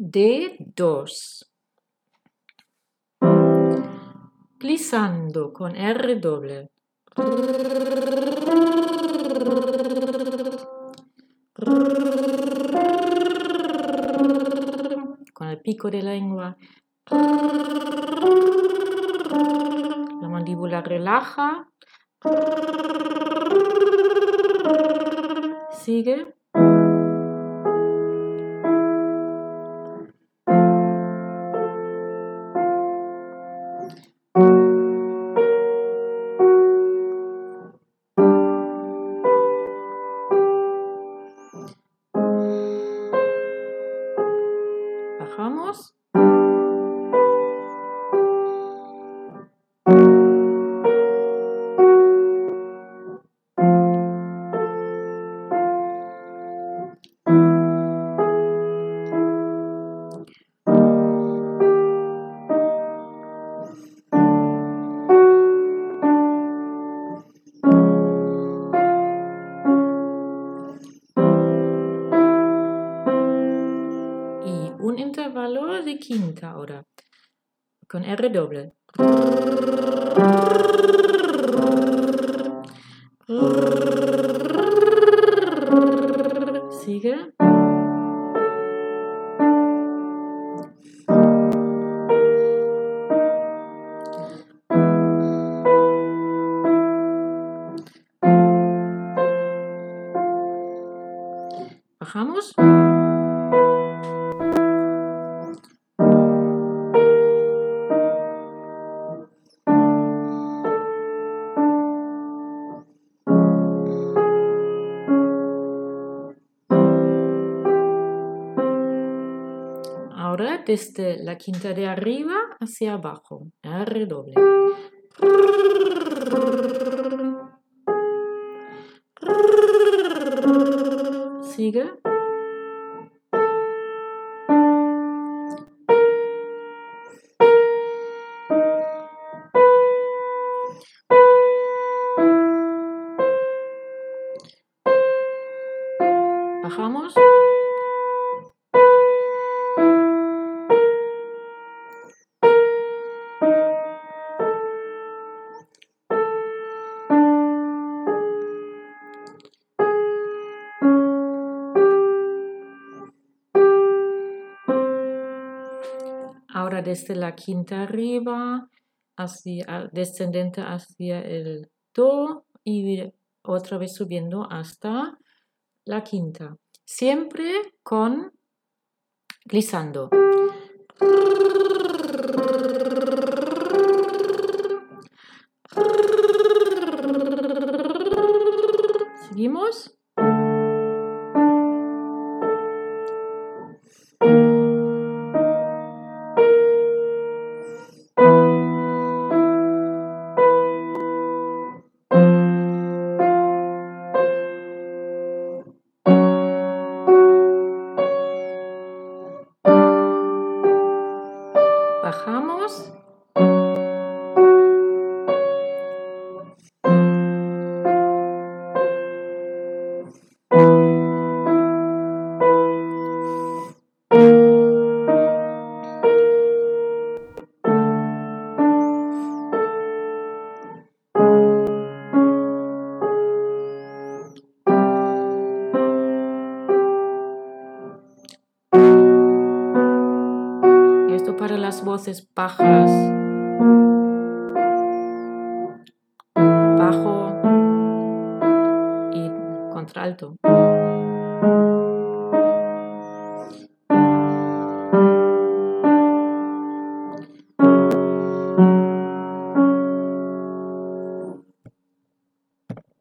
D2. Glissando con R doble. Con el pico de lengua. La mandíbula relaja. Sigue. Un intervalo de quinta ahora. Con R doble. Sigue. Bajamos. Desde la quinta de arriba hacia abajo. R doble. Sigue. Ahora desde la quinta arriba, hacia, descendente hacia el do y otra vez subiendo hasta la quinta. Siempre con glissando. Seguimos. Para las voces bajas. Bajo y contralto.